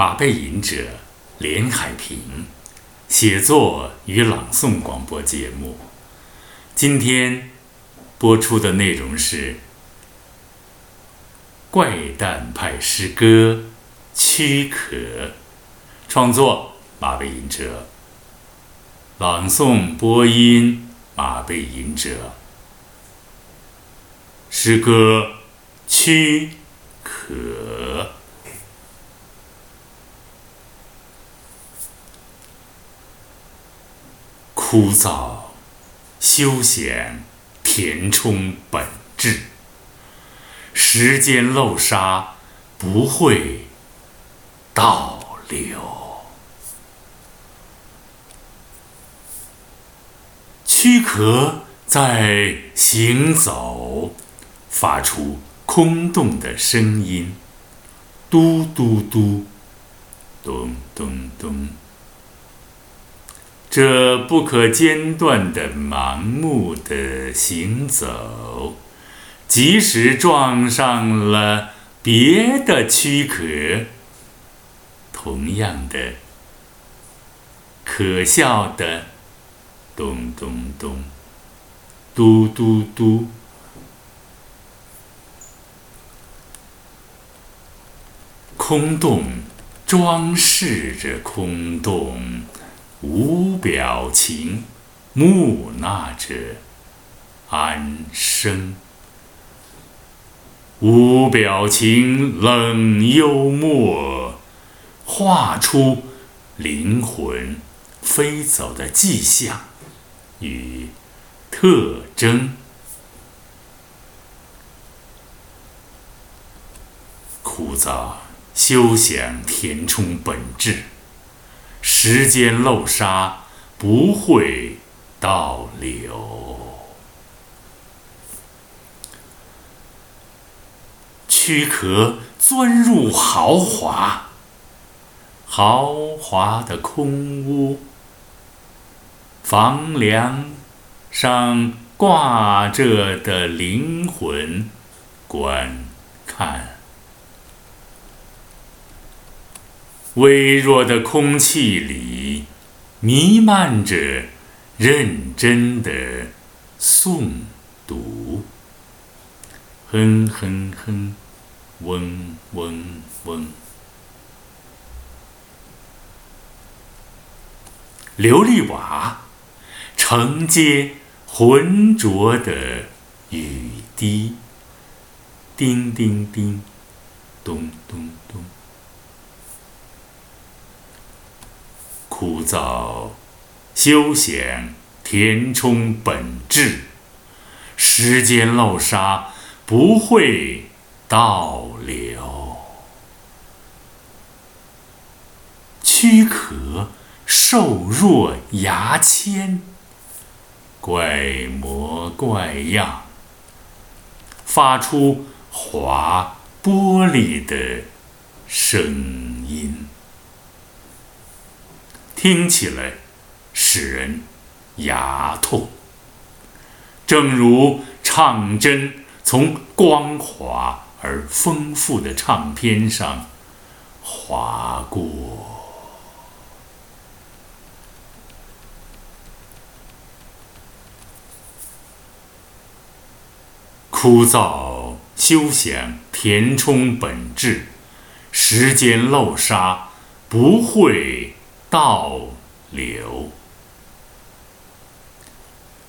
马背吟者连海平，写作与朗诵广播节目。今天播出的内容是怪诞派诗歌《躯壳》，创作马背吟者，朗诵播音马背吟者。诗歌《躯壳》。枯燥、休闲、填充本质。时间漏沙不会倒流。躯壳在行走，发出空洞的声音，嘟嘟嘟，咚咚咚。这不可间断的盲目的行走，即使撞上了别的躯壳，同样的可笑的咚咚咚，嘟嘟嘟，空洞装饰着空洞。无表情，木纳着安生；无表情，冷幽默，画出灵魂飞走的迹象与特征。枯燥、休想、填充本质。时间漏沙不会倒流，躯壳钻入豪华，豪华的空屋，房梁上挂着的灵魂，观看。微弱的空气里弥漫着认真的诵读，哼哼哼，嗡嗡嗡。琉璃瓦承接浑浊的雨滴，叮叮叮，咚咚咚。枯燥、休闲、填充本质。时间漏沙不会倒流。躯壳瘦弱牙签，怪模怪样，发出划玻璃的声音。听起来使人牙痛，正如唱针从光滑而丰富的唱片上划过。枯燥、休闲、填充本质，时间漏沙不会。倒流，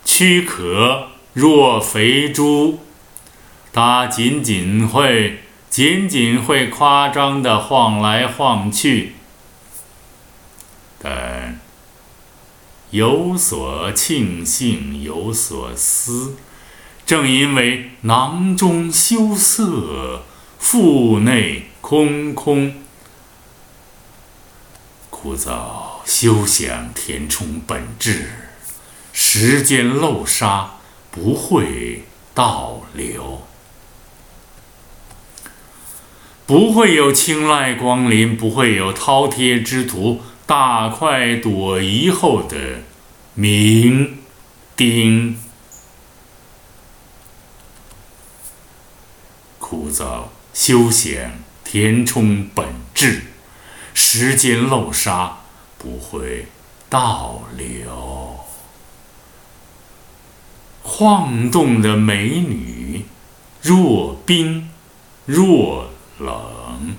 躯壳若肥猪，它仅仅会仅仅会夸张的晃来晃去，但有所庆幸，有所思。正因为囊中羞涩，腹内空空。枯燥、休想、填充本质，时间漏沙不会倒流，不会有青睐光临，不会有饕餮之徒大快朵颐后的酩酊。枯燥、休想、填充本质。时间漏沙不会倒流。晃动的美女，若冰若冷。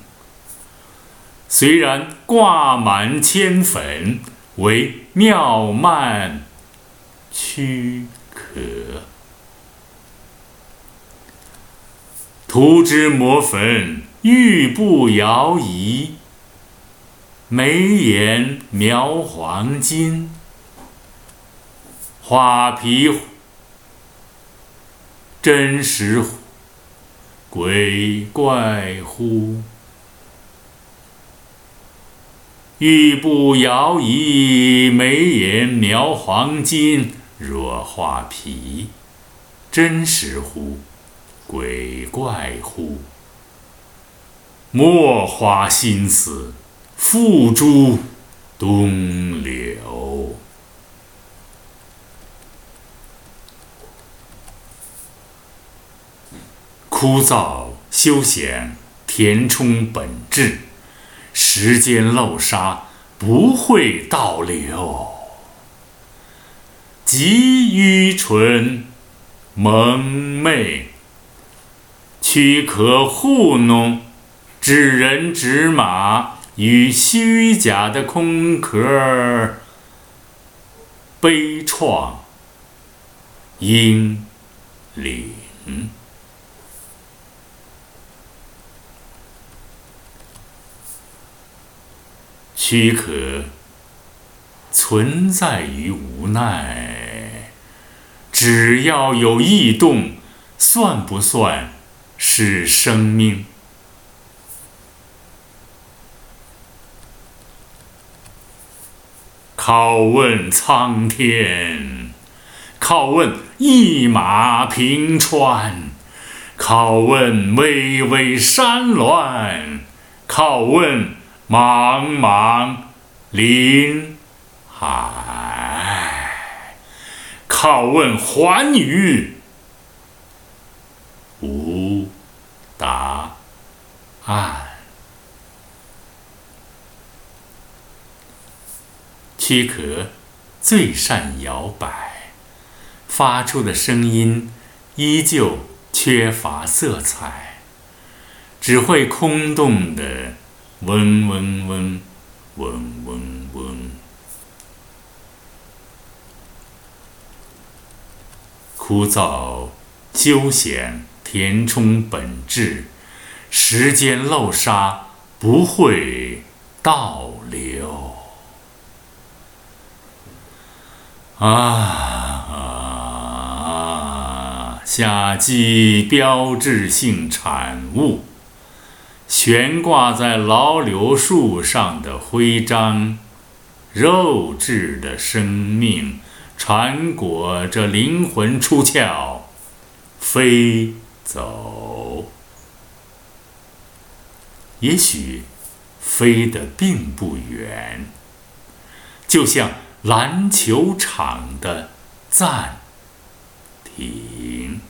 虽然挂满铅粉，为妙曼躯壳。涂脂抹粉，玉步摇移；眉眼描黄金，画皮真实？鬼怪乎？玉步摇移，眉眼描黄金，若画皮，真实乎？鬼怪乎？莫花心思付诸东流。枯燥休闲，填充本质。时间漏沙不会倒流。极愚蠢，蒙昧。躯壳糊弄，指人指马，与虚假的空壳悲怆英灵。躯壳存在于无奈，只要有异动，算不算？是生命。拷问苍天，拷问一马平川，拷问巍巍山峦，拷问茫茫林海，拷问寰宇。无答案。躯壳最善摇摆，发出的声音依旧缺乏色彩，只会空洞的嗡嗡嗡，嗡嗡嗡。枯燥休闲。填充本质，时间漏沙不会倒流。啊，夏季标志性产物，悬挂在老柳树上的徽章，肉质的生命，缠裹着灵魂出窍，飞。走，也许飞得并不远，就像篮球场的暂停。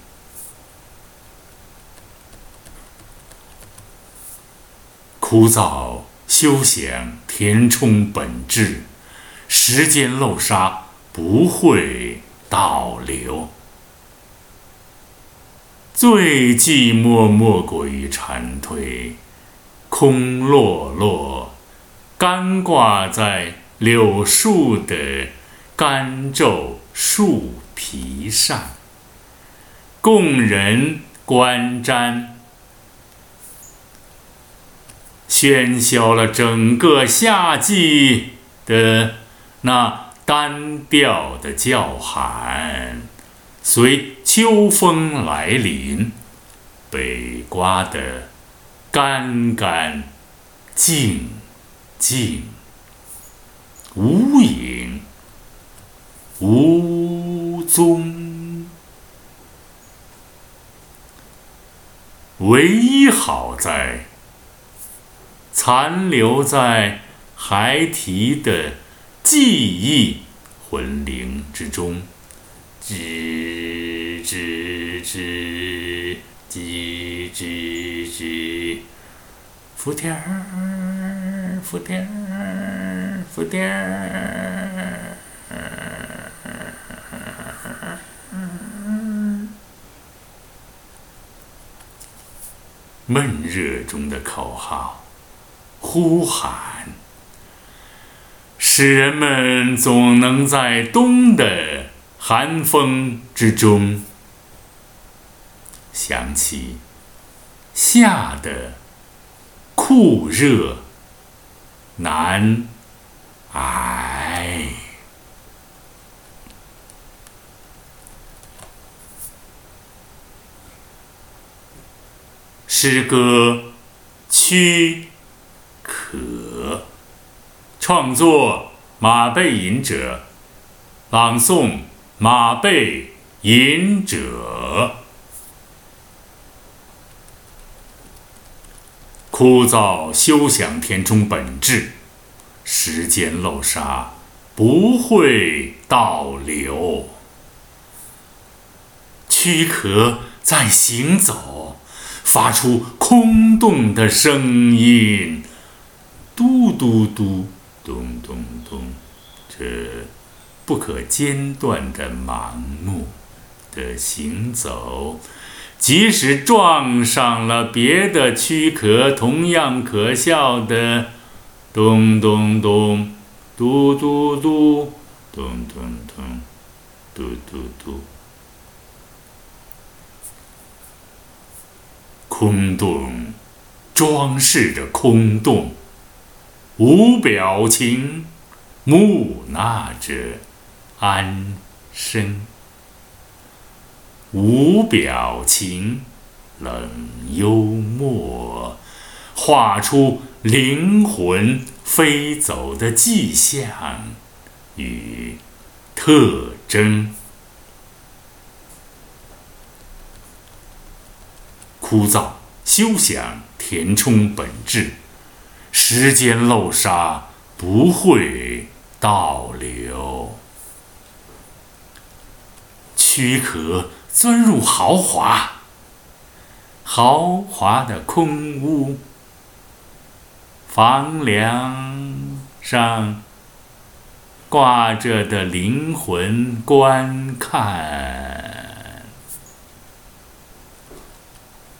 枯燥休闲，填充本质，时间漏沙不会倒流。最寂寞莫过于蝉蜕，空落落，干挂在柳树的干皱树皮上，供人观瞻，喧嚣了整个夏季的那单调的叫喊。随秋风来临，被刮得干干净净，无影无踪。唯一好在，残留在孩提的记忆魂灵之中。吱吱吱吱吱吱，福天儿浮点儿，浮点儿。闷热中的口号，呼喊，使人们总能在冬的寒风之中想起夏的酷热难哎。诗歌《躯壳》，创作马背吟者，朗诵马背吟者。枯燥休想填充本质，时间漏沙不会倒流，躯壳在行走。发出空洞的声音，嘟嘟嘟，咚咚咚，这不可间断的盲目的行走，即使撞上了别的躯壳，同样可笑的咚咚咚，嘟嘟嘟，咚咚咚，嘟嘟嘟。空洞装饰着空洞，无表情，木纳着。安生。无表情，冷幽默，画出灵魂飞走的迹象与特征。枯燥休想填充本质，时间漏沙不会倒流，躯壳钻入豪华，豪华的空屋，房梁上挂着的灵魂观看。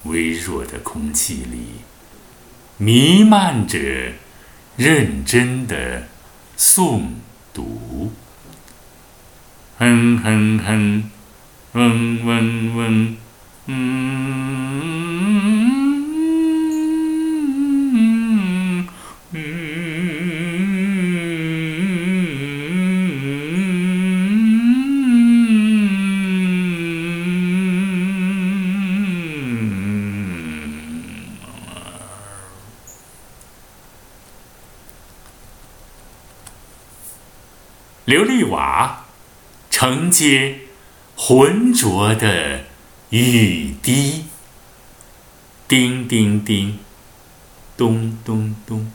微弱的空气里，弥漫着认真的诵读。哼哼哼，嗡嗡嗡，嗯。承接浑浊的雨滴，叮叮叮，咚咚咚。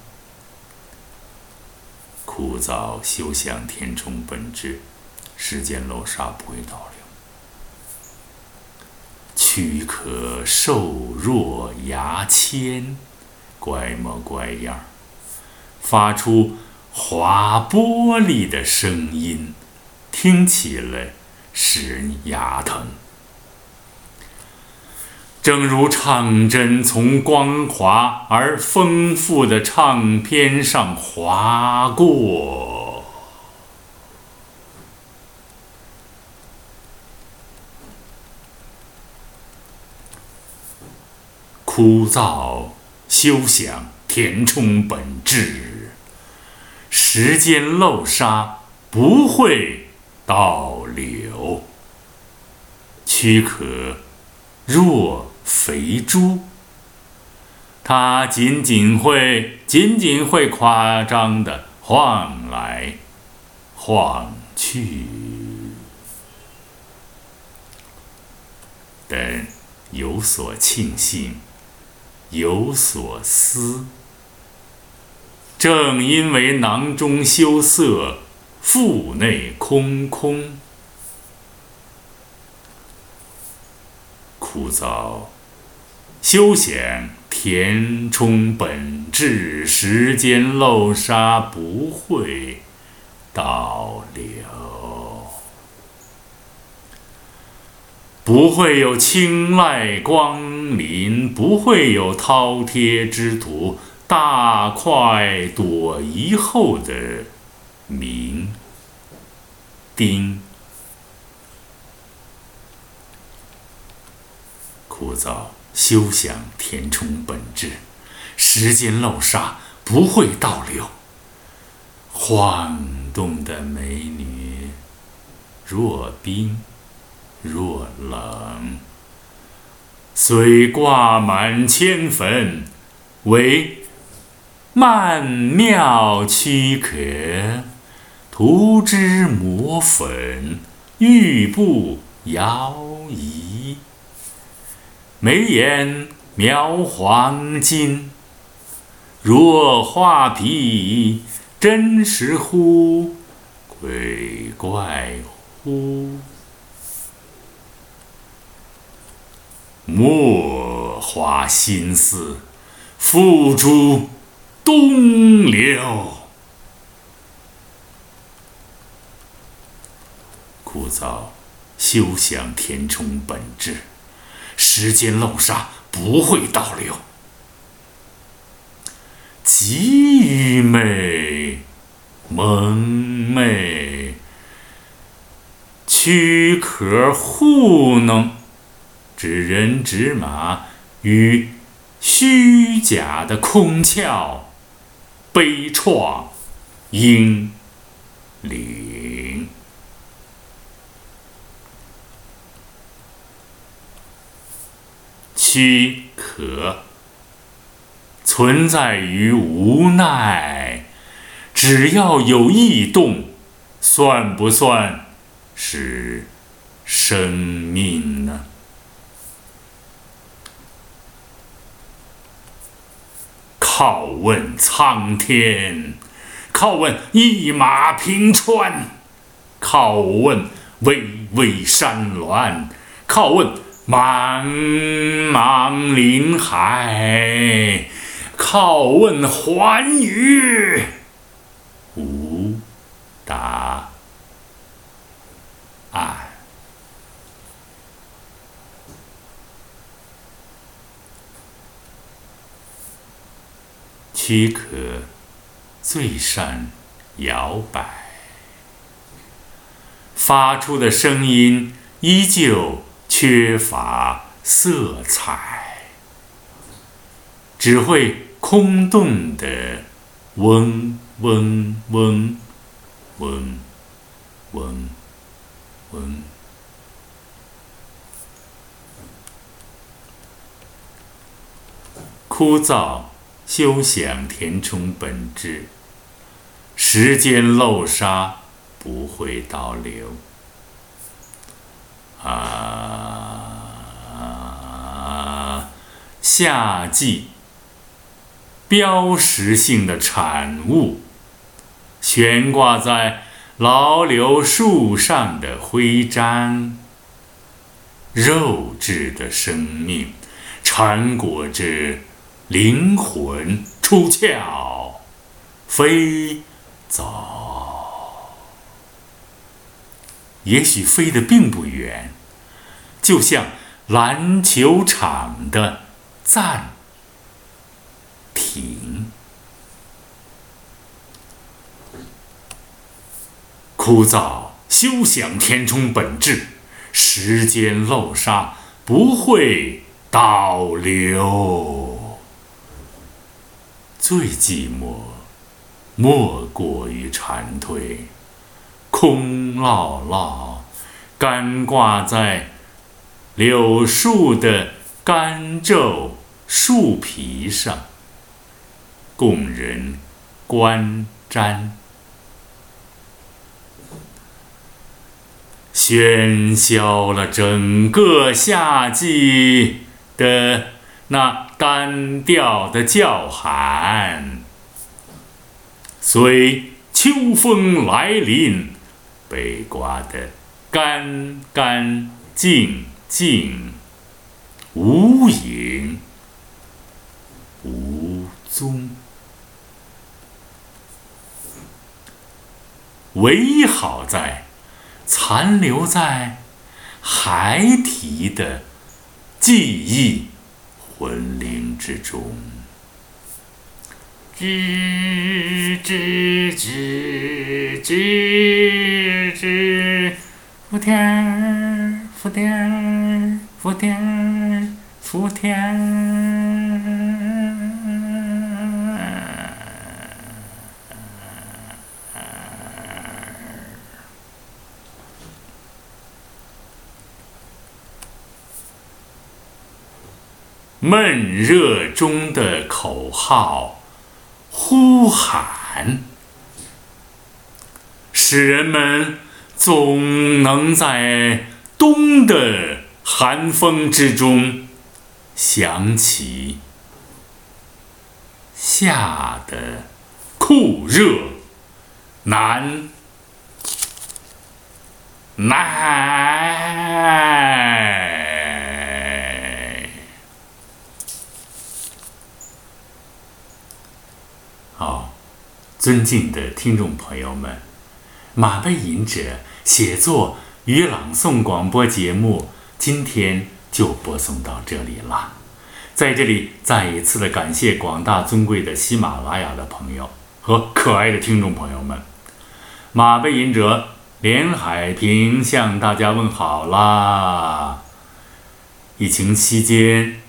枯燥休想填充本质，时间漏沙不会倒流。躯壳瘦弱牙签，怪模怪样，发出。划玻璃的声音，听起来使人牙疼。正如唱针从光滑而丰富的唱片上划过，枯燥休想填充本质。时间漏沙不会倒流，躯壳若肥猪，它仅仅会仅仅会夸张的晃来晃去，但有所庆幸，有所思。正因为囊中羞涩，腹内空空，枯燥，休想填充本质。时间漏沙不会倒流，不会有青睐光临，不会有饕餮之徒大快朵颐后的明、丁。枯燥休想填充本质，时间漏沙不会倒流。晃动的美女，若冰若冷，虽挂满千坟，为曼妙躯壳，涂脂抹粉，玉步摇移。眉眼描黄金，若画皮，真实乎？鬼怪乎？莫花心思，付诸东流。枯燥，休想填充本质。时间漏沙不会倒流，极愚昧、蒙昧、躯壳糊弄，指人指马与虚假的空壳，悲怆、英灵。躯壳存在于无奈，只要有异动，算不算是生命呢？拷问苍天，拷问一马平川，拷问巍巍山峦，拷问。茫茫林海，拷问寰宇，无答案。躯壳最善摇摆，发出的声音依旧。缺乏色彩，只会空洞的嗡嗡嗡嗡嗡嗡。枯燥，休想填充本质。时间漏沙不会倒流。夏季标识性的产物，悬挂在老柳树上的徽章，肉质的生命，缠裹着灵魂出窍，飞走。也许飞得并不远，就像篮球场的暂停。枯燥，休想填充本质。时间漏沙不会倒流。最寂寞，莫过于蝉蜕。空落落，干挂在柳树的干皱树皮上，供人观瞻。喧嚣了整个夏季的那单调的叫喊，随秋风来临。被刮得干干净净，无影踪，唯一好在，残留在孩提的记忆魂灵之中。吱吱吱吱吱，福天儿，福田儿，福田，福儿。闷热中的口号呼喊，使人们总能在冬的寒风之中想起夏的酷热难耐。尊敬的听众朋友们，马背吟者写作与朗诵广播节目今天就播送到这里了。在这里，再一次的感谢广大尊贵的喜马拉雅的朋友和可爱的听众朋友们。马背吟者连海平向大家问好啦！疫情期间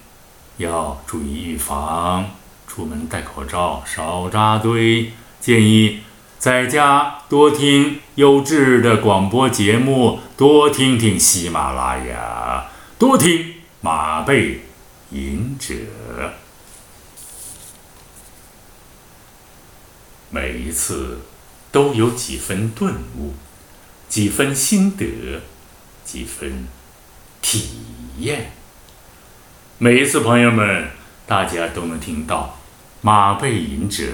要注意预防。出门戴口罩，少扎堆。建议在家多听优质的广播节目，多听听喜马拉雅，多听马背吟者。每一次都有几分顿悟，几分心得，几分体验。每一次，朋友们，大家都能听到。马背吟者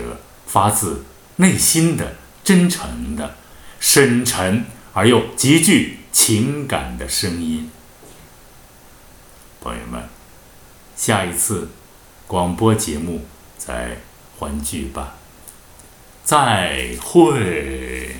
发自内心的、真诚的、深沉而又极具情感的声音。朋友们，下一次广播节目再欢聚吧，再会。